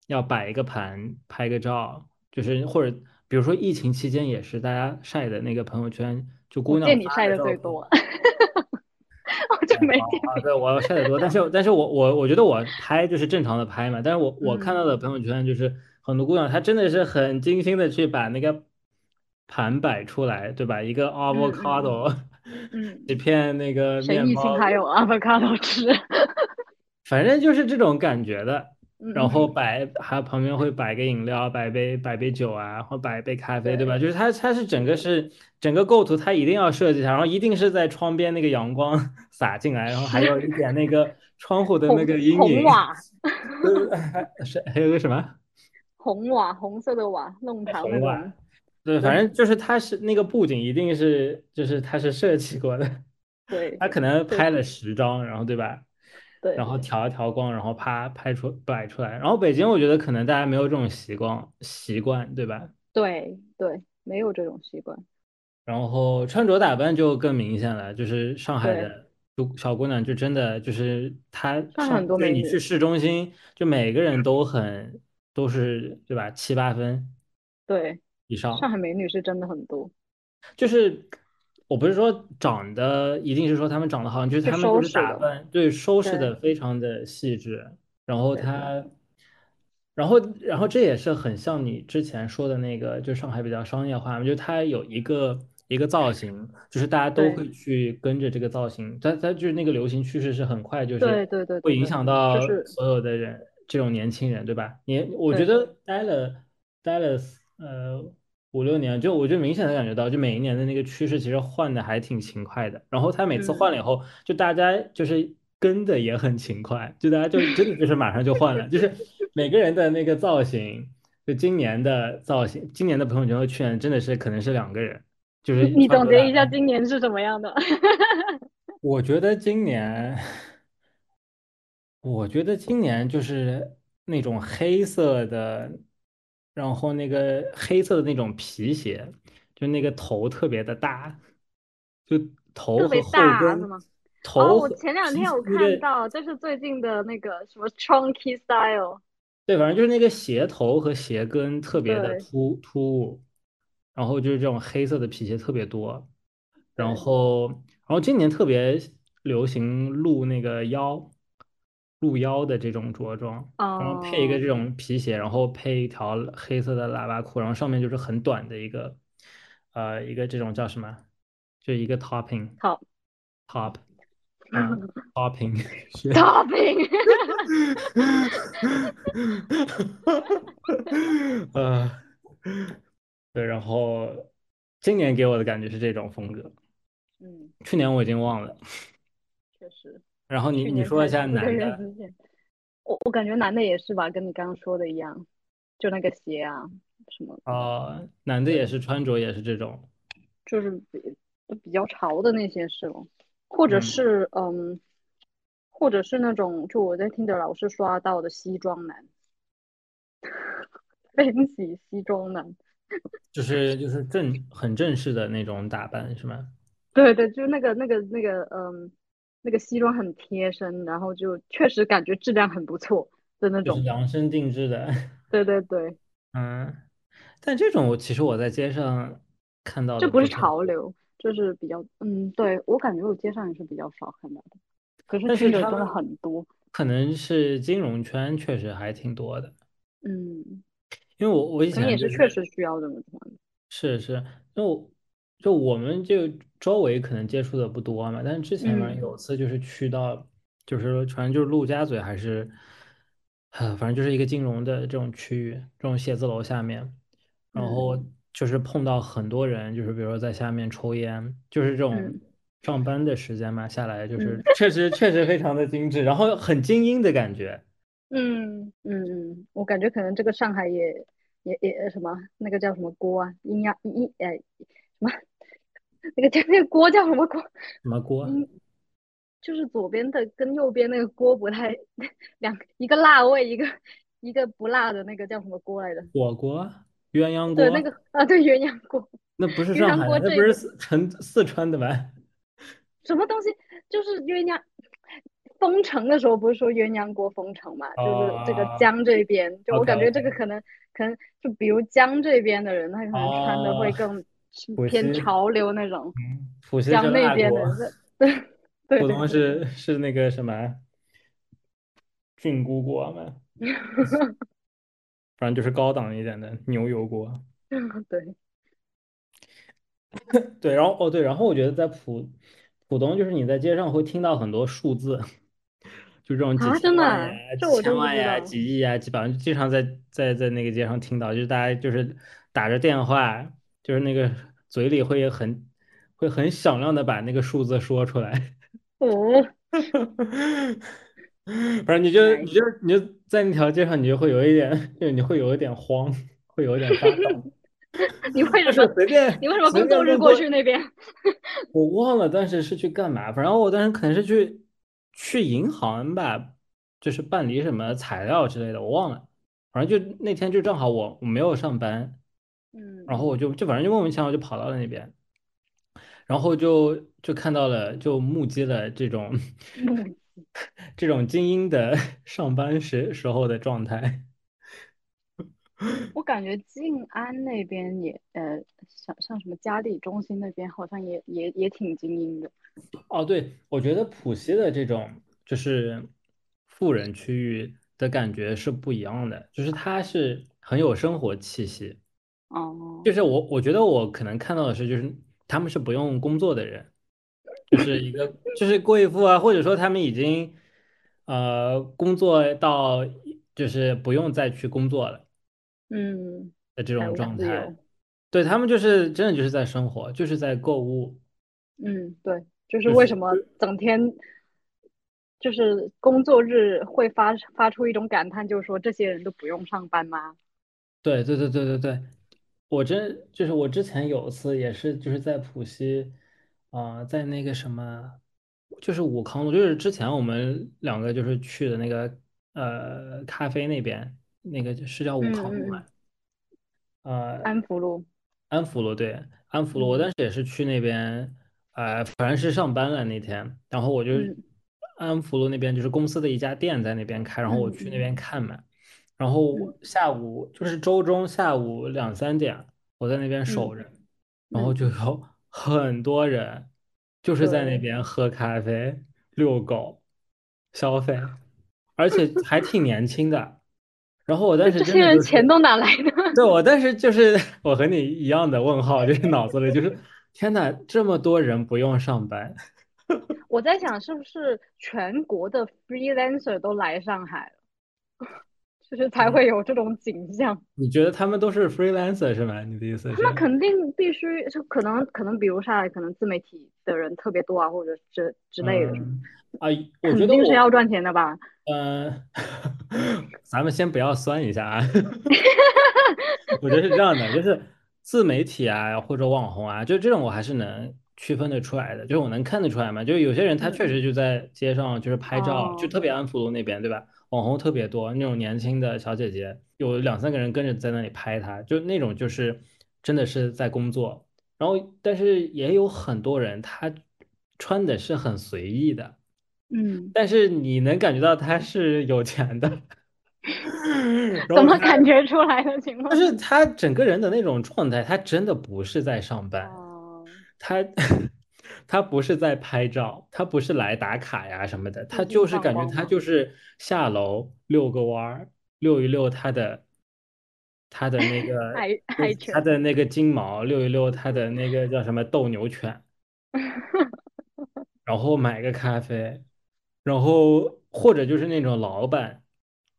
要摆一个盘，拍个照，就是或者比如说疫情期间也是，大家晒的那个朋友圈，就姑娘发见你晒的。最多，我就没见啊，对，我晒的多，但是但是我我我觉得我拍就是正常的拍嘛，但是我我看到的嗯朋友圈就是很多姑娘她真的是很精心的去把那个盘摆出来，对吧？一个 avocado，嗯，几片那个面包，疫情还有 avocado 吃？反正就是这种感觉的。然后嗯，摆还有旁边会摆个饮料，摆杯摆杯酒啊，或摆一杯咖啡，对吧？就是它它是整个是整个构图，它一定要设计一下，然后一定是在窗边那个阳光 洒进来，然后还有一点那个窗户的那个阴影，是还有个什么红瓦，红色的瓦，弄堂那红瓦？对，反正就是它是那个布景一定是就是它是设计过的，对，他可能拍了实十张，然后对吧？然后调一调光，然后啪拍出摆出来。然后北京我觉得可能大家没有这种习惯习惯，对吧？对对，没有这种习惯。然后穿着打扮就更明显了，就是上海，的就小姑娘就真的就是她上海上就是很多美女。你去市中心，就每个人都很都是对吧？七八分对，以上。上海美女是真的很多，就是我不是说长得一定是说他们长得好，就是是他们不是。打扮，对，收拾对的非常的细致，然后他，然后然后这也是很像你之前说的那个，就上海比较商业化嘛，就它有一个一个造型，就是大家都会去跟着这个造型，它它就是那个流行趋势是很快，就是对对对会影响到所有的人，这种年轻人，对吧？你我觉对得待了待了呃五六年，就我就明显的感觉到，就每一年的那个趋势其实换的还挺勤快的。然后他每次换嗯，了以后，就大家就是跟的也很勤快，就大家就真的就是马上就换了，就是每个人的那个造型，就今年的造型，今年的朋友圈和去年真的是可能是两个人，就 是你总结一下。今年是什么样的？我觉得今年，我觉得今年就是那种黑色的，然后那个黑色的那种皮鞋，就那个头特别的大，就头和特别后跟，大是吗？哦，头和我前两天有看到，就是最近的那个什么 Chunky Style，对，反正就是那个鞋头和鞋跟特别的对突突兀，然后就是这种黑色的皮鞋特别多，然对，后然后今年特别流行露那个腰，露腰的这种着装，然后配一个哦、这种皮鞋，然后配一条黑色的喇叭裤，然后上面就是很短的一个呃一个这种叫什么，就一个 topping top top 啊 topping 是。，Topping，呃，对，然后今年给我的感觉是这种风格，嗯，去年我已经忘了。确实，然后你你说一下男的，我我感觉男的也是吧，跟你刚刚说的一样，就那个鞋啊什么，哦，男的也，是穿着也是这种，就是比比较潮的那些是吗，或者嗯，是嗯，或者是那种就我在听的老是刷到的西装男，分析西装男，就是就是正很正式的那种打扮是吗？对对，就那个那个那个嗯，那个西装很贴身，然后就确实感觉质量很不错的那就是种，量身定制的，对对对，嗯，但这种我其实我在街上看到这不是潮流，就是比较嗯，对我感觉我街上也是比较少看到的，可是但听着真的很多，可能是金融圈确实还挺多的，嗯，因为我我以前也是是确实需要这么穿的，是是，因为我就我们就周围可能接触的不多嘛，但是之前反正嗯。有次就是去到，就是反正就是陆家嘴还是，啊，反正就是一个金融的这种区域，这种写字楼下面，然嗯。后就是碰到很多人，就是比如说在下面抽烟，就是这种嗯。上班的时间嘛，下来就嗯。是确实确实非常的精致，然后很精英的感觉，嗯嗯嗯，我感觉可能这个上海也也也什么那个叫什么锅啊，阴阳阴呃什么那个叫那个锅叫什么锅？什么锅，嗯就是左边的跟右边那个锅不太两一个辣味，一个一个不辣的那个叫什么锅来着？火锅，鸳鸯锅对，那个。啊对鸳鸯锅，那不是上海的，那不是四成四川的吧？什么东西？就是鸳鸯封城的时候，不是说鸳鸯锅封城嘛？就是这个哦江这边，就我感觉这个可能可能就比如江这边的人，他可能穿的哦，会更偏潮流那种，嗯，浦西是江那，边的，对对浦东是是那个什么菌菇锅嘛，反正就是高档一点的牛油锅。对 对，然后哦对，然后我觉得在浦浦东，就是你在街上会听到很多数字，就这种几万呀、啊几千万呀、几亿呀，基本上经常在在在那个街上听到，就是大家就是打着电话，就是那个嘴里会很会很响亮的把那个数字说出来，哦反正你就你就你就在那条街上，你就会有一点，就你会有一点慌，会有一点发抖，你为什么随便你为什么随工作日过。去那边？我忘了当时是去干嘛，反正我当时可能是去去银行吧，就是办理什么材料之类的，我忘了。反正就那天就正好我我没有上班，然后嗯我就就反正就莫名其妙就跑到了那边，然后就就看到了，就目击了这种嗯，这种精英的 上班时时候的状态。我感觉静安那边也呃，像像什么嘉里中心那边好像也也也挺精英的。哦，对，我觉得浦西的这种就是富人区域的感觉是不一样的，就是它是很有生活气息。哦，就是我我觉得我可能看到的是，就是他们是不用工作的人，就是一个就是贵妇啊，或者说他们已经呃工作到就是不用再去工作了嗯，的这种状态。对，他们就是真的就是在生活，就是在购物，嗯，对，就是为什么整天就是工作日会发发出一种感叹，就是说这些人都不用上班吗？对对对对对对，我真就是我之前有一次也是就是在浦西，啊、在那个什么，就是武康路，就是之前我们两个就是去的那个呃咖啡那边，那个是叫武嗯康路吗？呃，安福路。安福路对，安福路，我当嗯时也是去那边，呃，反正是上班了那天，然后我就嗯安福路那边就是公司的一家店在那边开，然后我去那边看嘛，然嗯后下午就是周中下午两三点，我在那边嗯守着，然后嗯，就有 很多人就是在那，边喝咖啡、遛狗、消费，而且还挺年轻的。然后我当就这时真些人钱。都哪来的？对，我当时就是我和你一样的问号，就是脑子里就是天呐，这么多人不用上班，我在想，是不是全国的 freelancer 都来上海了，就是才嗯，会有这种景象。你觉得他们都是 freelancer 是吗？你的意思他们？肯定必须，就可能可能，比如上海可能自媒体的人特别多啊，或者之之类的啊，我觉肯得是要赚钱的吧？呃，咱们先不要酸一下啊，我觉得是这样的，就是自媒体啊或者网红啊，就这种我还是能区分得出来的，就是我能看得出来嘛。就是有些人他确嗯，实就在街上就是拍照，就哦，特别安福路那边，对吧？网红特别多，那种年轻的小姐姐有两三个人跟着在那里拍她，就那种就是真的是在工作。然后，但是也有很多人他穿的是很随意的，嗯，但是你能感觉到他是有钱的。怎么感觉出来的？情况？就是他整个人的那种状态，他真的不是在上班，哦，他 他不是在拍照，他不是来打卡呀什么的，他就是感觉他就是下楼遛个弯儿，遛一遛他的他的那个 他。的 那个金毛，遛一遛他的那个叫什么斗牛犬，然后买个咖啡，然后或者就是那种老板。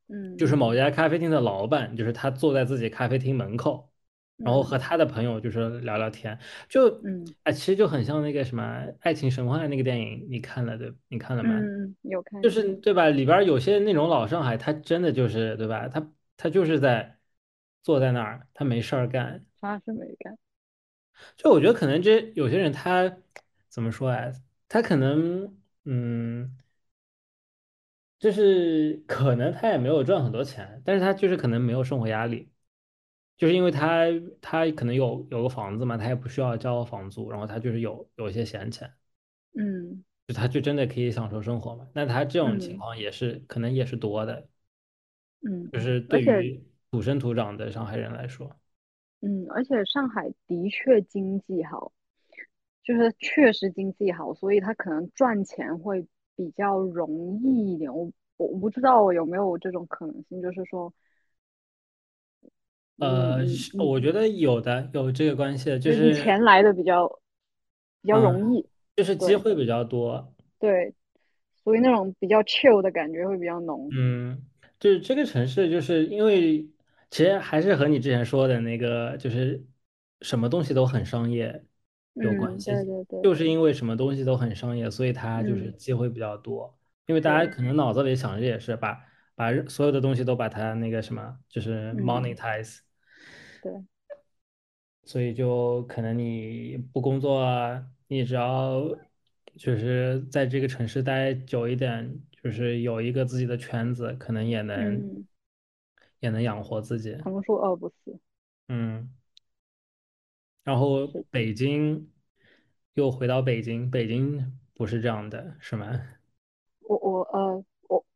嗯就是嗯某家咖啡厅的老板，就是他坐在自己咖啡厅门口，然后和嗯他的朋友就是聊聊天，就嗯哎，其实就很像那个什么《爱情神话》那个电影，你看了对？你看了吗？嗯，有看就，是对吧？里边有些那种老上海，他真的就是对吧？他他就是在坐在那儿，他没事儿干。啥事没干？就我觉得可能这有些人他怎么说啊？他可能嗯。就是可能他也没有赚很多钱，但是他就是可能没有生活压力，就是因为他他可能有有个房子嘛，他也不需要交房租，然后他就是有有一些闲钱，嗯就他就真的可以享受生活嘛。那他这种情嗯况也是可能也是多的，嗯，就是对于土生土长的上海人来说，嗯，而且上海的确经济好，就是确实经济好，所以他可能赚钱会比较容易一点。我我我不知道我有没有这种可能性，就是说你呃，我觉得有的有这个关系，就就是钱来的比较比较嗯，容易，就是机会比较多，对，所以那种比较 chill 的感觉会比较浓。嗯，就是这个城市，就是因为其实还是和你之前说的那个，就是什么东西都很商业有关嗯，对系，对对，就。是因为什么东西都很商业，所以它就是嗯。机会比较多。因为大家可能脑子里想着也是把把所有的东西都把它那个什么，就是嗯。monetize，对所以就可能你不工作啊，你只要就是在这个城市待久一点，就是有一个自己的圈子，可能也能嗯，也能养活自己。横竖饿不死，嗯，然后。北京又回到北京，北京不是这样的，是吗？我我呃，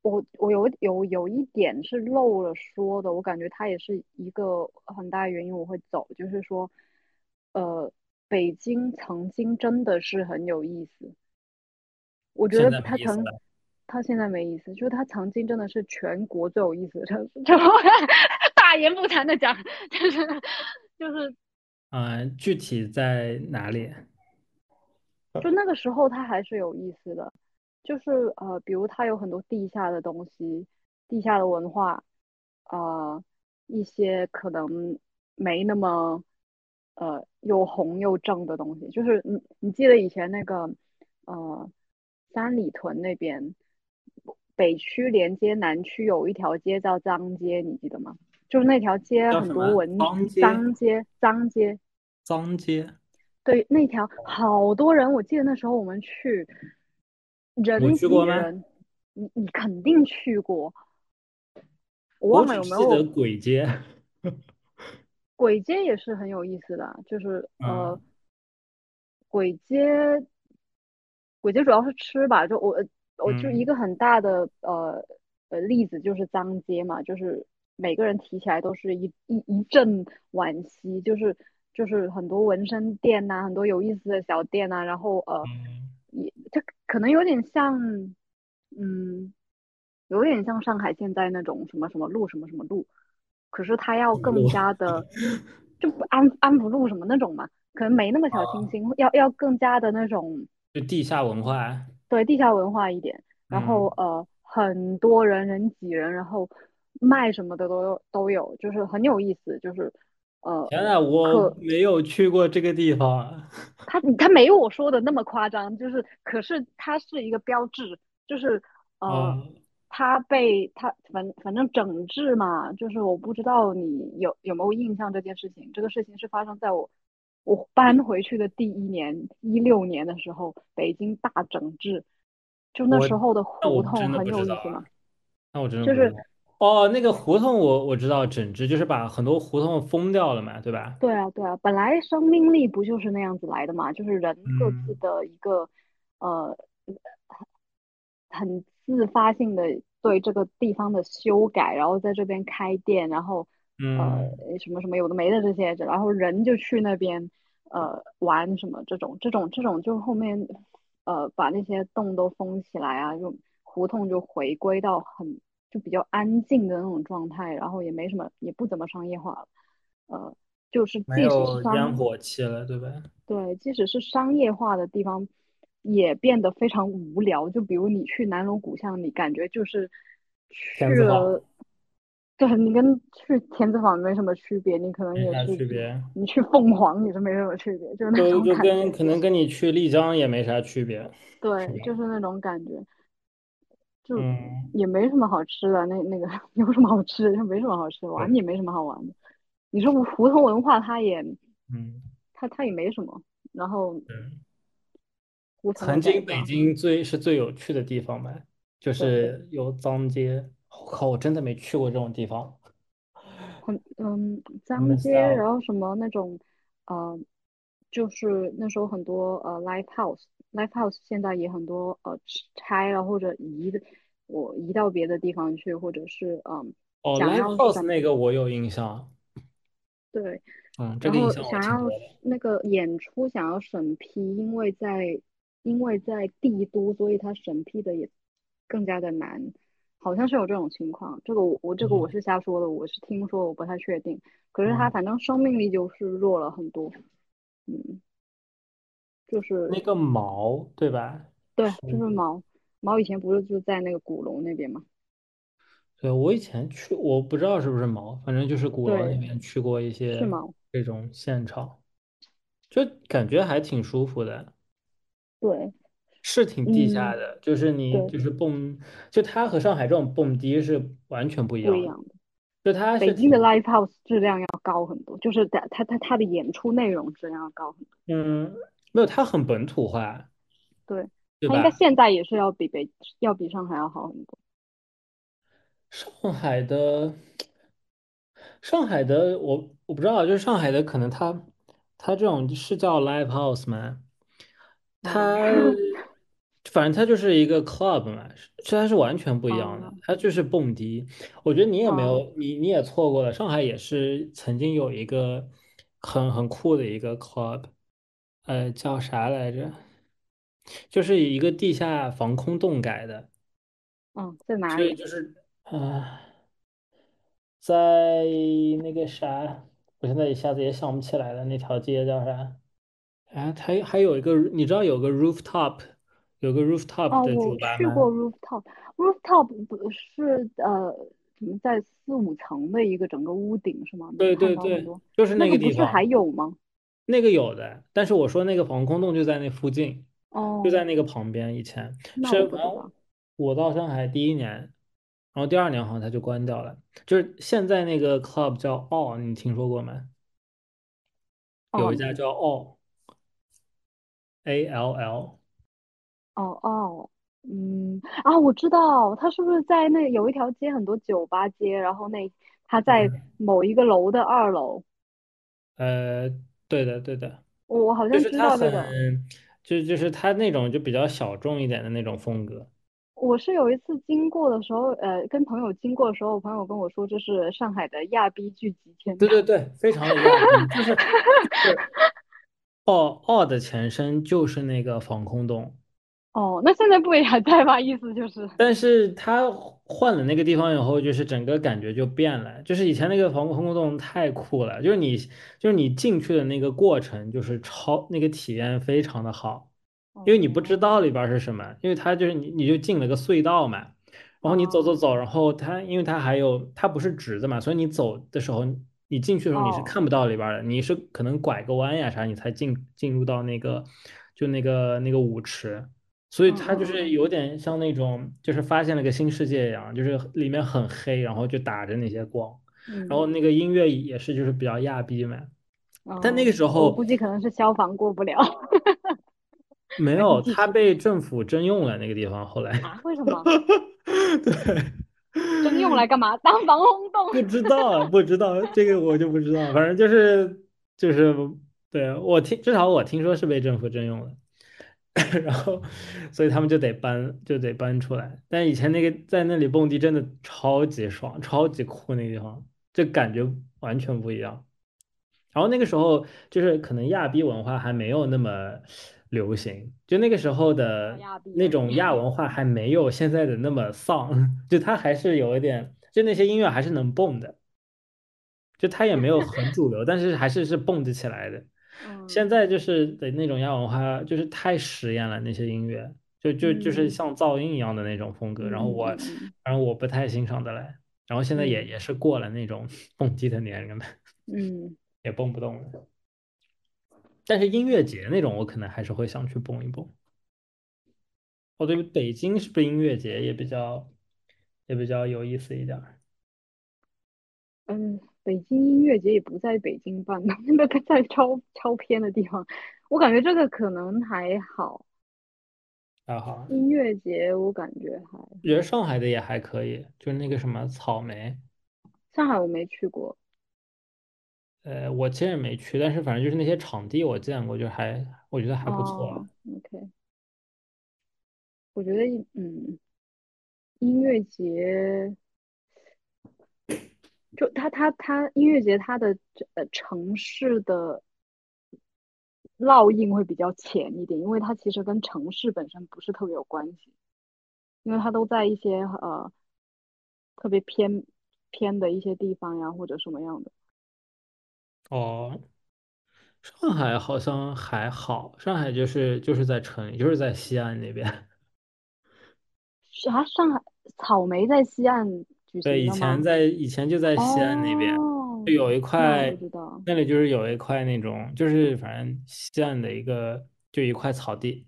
我我我有有有一点是漏了说的，我感觉它也是一个很大原因我会走，就是说，呃，北京曾经真的是很有意思，我觉得它曾。它现在没意思，就是它曾经真的是全国最有意思的城市，就大言不惭的讲，就是就是嗯、具体在哪里？就那个时候它还是有意思的，就是呃，比如它有很多地下的东西，地下的文化，呃，一些可能没那么呃又红又正的东西，就是你你记得以前那个呃三里屯那边北区连接南区有一条街叫脏街，你记得吗？就是那条街很？多文脏街？脏街，脏街。对，那条好多人，我记得那时候我们去，我人你你肯定去过，我忘了有没有。记得鬼街。鬼街也是很有意思的，就是呃，嗯。簋街鬼街主要是吃吧，就我我就一嗯。个很大的呃呃例子就是脏街嘛，就是每个人提起来都是一一一阵惋惜，就是就是很多纹身店呐、很多有意思的小店呐、然后呃可能有点像嗯有点像上海现在那种什么什么路什么什么路，可是它要更加的就不安安福路什么那种嘛，可能没那么小清啊，新，要要更加的那种。就地下文化。对，地下文化一点，然后嗯，呃，很多人人挤人，然后卖什么的都有都有，就是很有意思，就是呃，天呐，我没有去过这个地方啊。它它没有我说的那么夸张，就是可是它是一个标志，就是呃，哦，它被它反反正整治嘛，就是我不知道你有有没有印象这件事情，这个事情是发生在我我搬回去的第一年，一六年的时候，北京大整治，就那时候的胡同很有意思嘛，那我真的。哦，那个胡同我我知道，整治就是把很多胡同封掉了嘛，对吧？对啊，对啊，本来生命力不就是那样子来的嘛？就是人各自嗯的一个呃很自发性的对这个地方的修改，然后在这边开店，然后呃嗯，什么什么有的没的这些，然后人就去那边呃玩什么这种这种这种，就后面呃把那些洞都封起来啊，就胡同就回归到很就比较安静的那种状态，然后也没什么也不怎么商业化了，呃。就是没即使是有烟火气了，对吧？对，即使是商业化的地方，也变得非常无聊。就比如你去南锣鼓巷，你感觉就是去了，对，你跟去田子坊没什么区别，你可能也是，区别，你去凤凰也是没什么区别，就是那种感觉。就跟可能跟你去丽江也没啥区别，对，就是那种感觉，就嗯也没什么好吃的。那那个有什么好吃的？就没什么好吃的，玩，也没什么好玩的。你说胡同文化，它也嗯它它也没什么，然后嗯。曾经北。京最是最有趣的地方呗，就。是有脏街。我靠，我真的没去过这种地方。很嗯脏街，然。后什么那种呃，就是那时候很多呃 live house，live house 现在也很多呃拆了或者移的，我移到别的地方去，或者是嗯哦想，live house 要那个我有印象，对，嗯，这然后个印象我想要。那个演出想要审批，因为在因为在帝都，所以它审批的也更加的难，好像是有这种情况。这个我我这个我嗯是瞎说的，我是听说，我不太确定。可是它嗯，反正生命力就是弱了很多，嗯，就是那个毛，对吧？对，就是毛毛以前不是就在那个鼓楼那边吗？对，我以前去，我不知道是不是毛，反正就是鼓楼那对，边去过一些这种现场，就感觉还挺舒服的。对，是挺地下嗯，的，就是你，就是蹦，就它和上海这种蹦迪是完全不一样的，不一样的。北京的，live house 质量要高很多，就是它它它它的演出内容质量要高很多。嗯，没有，它很本土化，对，它应该？现在也是要比北要比上海要好很多。上海的，上海的我我不知道，就是上海的可能它它这种是叫 live house 吗？哦，它反正它就是一个 club 嘛，虽然是完全不一样的，啊它就是蹦迪。我觉得你也没啊有，你你也错过了，上海也是曾经有一个很很酷的一个 club，呃，叫啥来着？就是一个地下防空洞改的，嗯，在哪里啊？所以就是呃，在那个啥，我现在一下子也想不起来了，那条街叫啥？啊，它还有一个，你知道有个 rooftop，有个 rooftop 哦，的酒吧吗？去过 rooftop，rooftop 不是呃，怎么在四五层的一个整个屋顶是吗？对对对，就是那个个不是还，有吗？那个有的，但是我说那个防空洞就在那附近，就哦，在那个旁边。以前是。我到上海第一年，然后第二年好像它就关掉了。就是现在那个 club 叫 All，你听说过没？有一哦家叫 All，A L L。哦哦，嗯啊，我知道，他是不是在那有一条街很多酒吧街，然后那他在嗯，某一个楼的二楼，呃，对的对的。我我好像知道这个，很，就就是他那种就比较小众一点的那种风格。我是有一次经过的时候，呃，跟朋友经过的时候，朋友跟我说这是上海的亚逼聚集天堂。对对对，非常的亚逼，就是就是奥 奥的前身就是那个防空洞。哦，那现在不也还 在吗？意思就是，但是他换了那个地方以后，就是整个感觉就变了。就是以前那个防空洞太酷了，就是你就是你进去的那个过程，就是超那个体验非常的好，因为你不知道里边是什么，因为它就是你你就进了个隧道嘛，然后你走走走，然后它因为它还有它不是直的嘛，所以你走的时候，你进去的时候你是看不到里边的，你是可能拐个弯呀啥，你才进进入到那个就那个那个舞池。所以它就是有点像那种，就是发现了个新世界一样，就是里面很黑，然后就打着那些光，然后那个音乐也是就是比较亚逼嘛。但那个时候我估计可能是消防过不了。没有，他被政府征用了那个地方，后来啊？为什么？对，征用来干嘛？当防空洞？不知道，不知道这个我就不知道，反正就是就是对我听，至少我听说是被政府征用了。然后，所以他们就得搬，就得搬出来。但以前那个在那里蹦迪真的超级爽，超级酷，那个地方就感觉完全不一样。然后那个时候就是可能亚逼文化还没有那么流行，就那个时候的那种亚文化还没有现在的那么丧，就它还是有一点，就那些音乐还是能蹦的，就它也没有很主流，但是还是是蹦得起来的。现在就是的那种亚文化，就是太实验了，那些音乐就就就是像噪音一样的那种风格，然后我反正我不太欣赏的来，然后现在也也是过了那种 蹦迪的年龄了，嗯，也蹦不动了。但是音乐节那种，我可能还是会想去蹦一蹦。哦，对，北京是不是音乐节也比较也比较有意思一点？嗯。北京音乐节也不在北京办，那个在超超偏的地方。我感觉这个可能还好，还好。音乐节我感觉还，我觉得上海的也还可以，就是那个什么草莓。上海我没去过，呃，我其实也没去，但是反正就是那些场地我见过，就还我觉得还不错。OK，我觉得嗯，音乐节。就它它它音乐节它的呃城市的烙印会比较浅一点，因为它其实跟城市本身不是特别有关系，因为它都在一些呃特别偏偏的一些地方呀，或者什么样的。哦，上海好像还好，上海就是就是在城，就是在西岸那边。啊，上海草莓在西岸。对，以前在以前就在西安那边，就有一块，那里。就是有一块那种，就是反正西安的一个，就一块草地，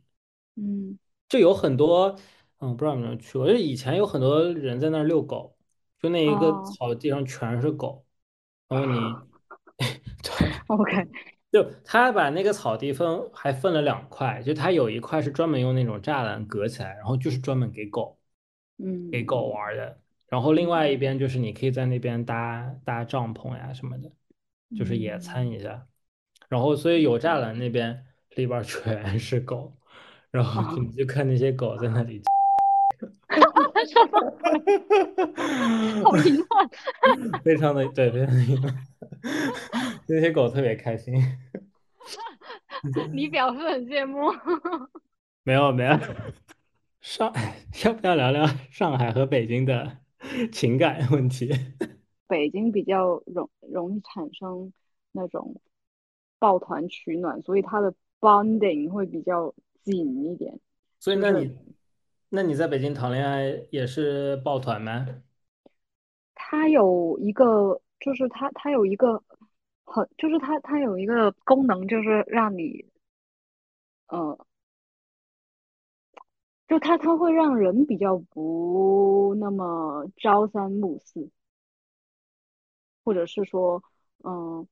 嗯，就有很多，嗯，不知道有没有去过，就以前有很多人在那儿遛狗，就那一个草地上全是狗，然后你 对，OK，就他把那个草地分还分了两块，就他有一块是专门用那种栅栏隔起来，然后就是专门给狗，嗯，给狗玩的。然后另外一边就是你可以在那边搭搭帐篷呀什么的，就是野餐一下。然后所以有栅栏那边里边全是狗，然后你就看那些狗在那里。哈哈哈好淫乱。非常的对，非常的淫乱。那些狗特别开心。你表示很羡慕。没有没有。上要不要聊聊上海和北京的？情感问题，北京比较容容易产生那种抱团取暖，所以它的 bonding 会比较紧一点。所以那你那你在北京谈恋爱也是抱团吗？它有一个，就是它它有一个很，就是它它有一个功能，就是让你，呃。就它，它会让人比较不那么朝三暮四，或者是说，嗯，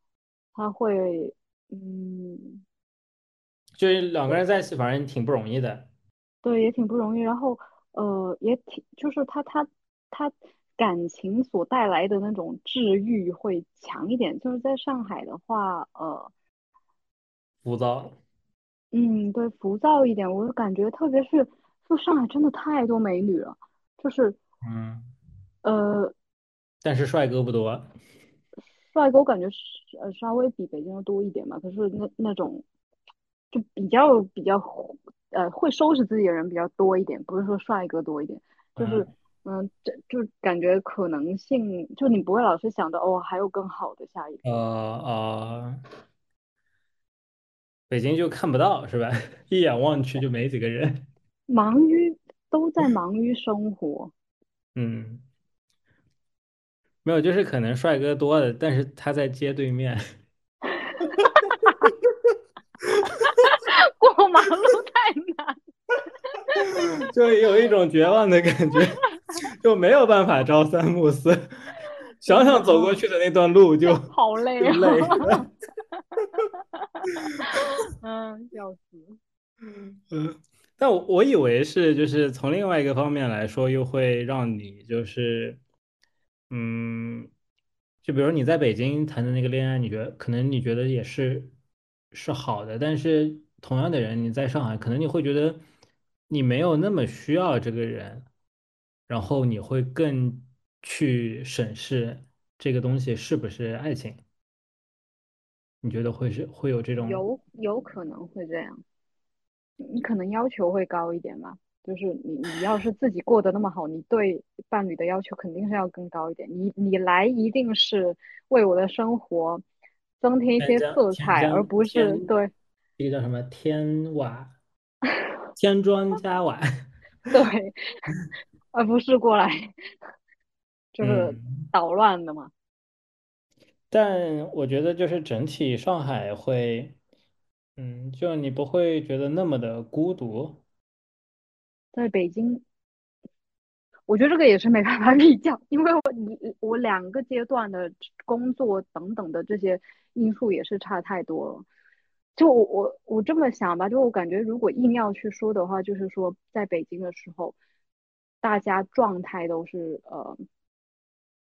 他会，嗯，就是两个人在一起，反正挺不容易的。对，也挺不容易。然后，呃，也挺，就是他他他感情所带来的那种治愈会强一点。就是在上海的话，呃，浮躁。嗯，对，浮躁一点，我感觉特别是就上海真的太多美女了，就是嗯，呃，但是帅哥不多。帅哥我感觉是呃稍微比北京要多一点吧，可是那那种就比较比较呃会收拾自己的人比较多一点，不是说帅哥多一点，就是嗯嗯，这就感觉可能性就你不会老是想到哦还有更好的下一个呃个，呃，北京就看不到是吧？一眼望去就没几个人。忙于都在忙于生活，嗯，没有，就是可能帅哥多的，但是他在街对面，过马路太难。就有一种绝望的感觉，就没有办法朝三暮四，想想走过去的那段路就好累啊！累。嗯，笑死。嗯，但我我以为是，就是从另外一个方面来说，又会让你就是，嗯，就比如你在北京谈的那个恋爱，你觉得可能你觉得也是是好的，但是同样的人你在上海，可能你会觉得你没有那么需要这个人，然后你会更去审视这个东西是不是爱情，你觉得会是会有这种？有有可能会这样，你可能要求会高一点嘛。就是你你要是自己过得那么好，你对伴侣的要求肯定是要更高一点。你你来一定是为我的生活增添一些色彩，而不是，对这个叫什么天瓦 天砖加瓦？对，而不是过来就是嗯，捣乱的嘛。但我觉得就是整体上海会，嗯，就你不会觉得那么的孤独。在北京我觉得这个也是没办法比较，因为我你我两个阶段的工作等等的这些因素也是差太多了。就我我我这么想吧，就我感觉如果硬要去说的话，就是说在北京的时候，大家状态都是呃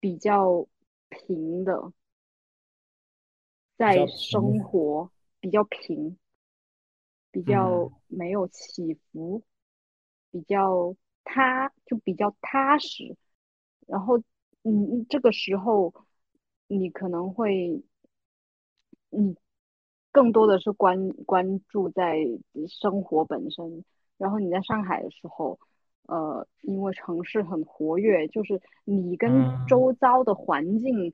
比较平的，在生，活比较平，比较嗯没有起伏，比较踏就比较踏实。然后，嗯，这个时候你可能会，你更多的是关关注在生活本身。然后你在上海的时候，呃，因为城市很活跃，就是你跟嗯周遭的环境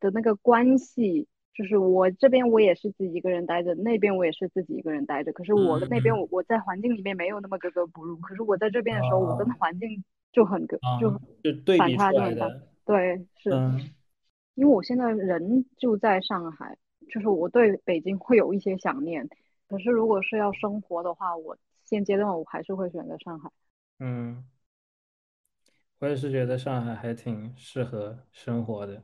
的那个关系，就是我这边我也是自己一个人待着，那边我也是自己一个人待着。可是我那边我我在环境里面没有那么格格不入，可是我在这边的时候，我跟啊环境就很格啊，就就对反比出差就很大。对，是嗯因为我现在人就在上海，就是我对北京会有一些想念。可是如果是要生活的话，我现阶段我还是会选择上海。嗯，我也是觉得上海还挺适合生活的。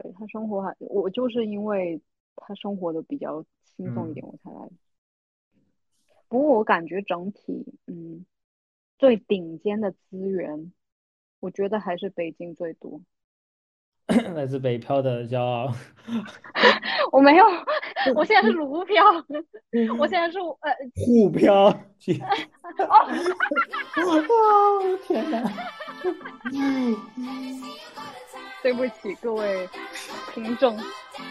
对，他生活还，我就是因为他生活的比较轻松一嗯，点，我才来。不过我感觉整体，嗯，最顶尖的资源，我觉得还是北京最多。来自北漂的骄傲。我没有，我现在是卢漂，我现在是呃沪漂，天，哦，哦天哪！对不起各位听众，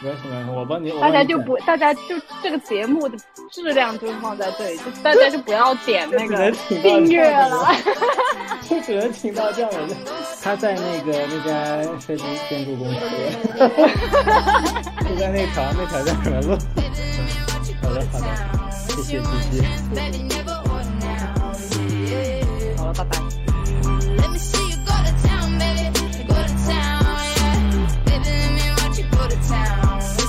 没什么，没事，我帮你。大家就不，大家就这个节目的质量就放在这里，就大家就不要点那个订阅了，就只能听到这样的。他在那个那家设计建筑公司，就在那条那条叫什么路？好的好的，谢谢谢谢。好了，拜拜。to town.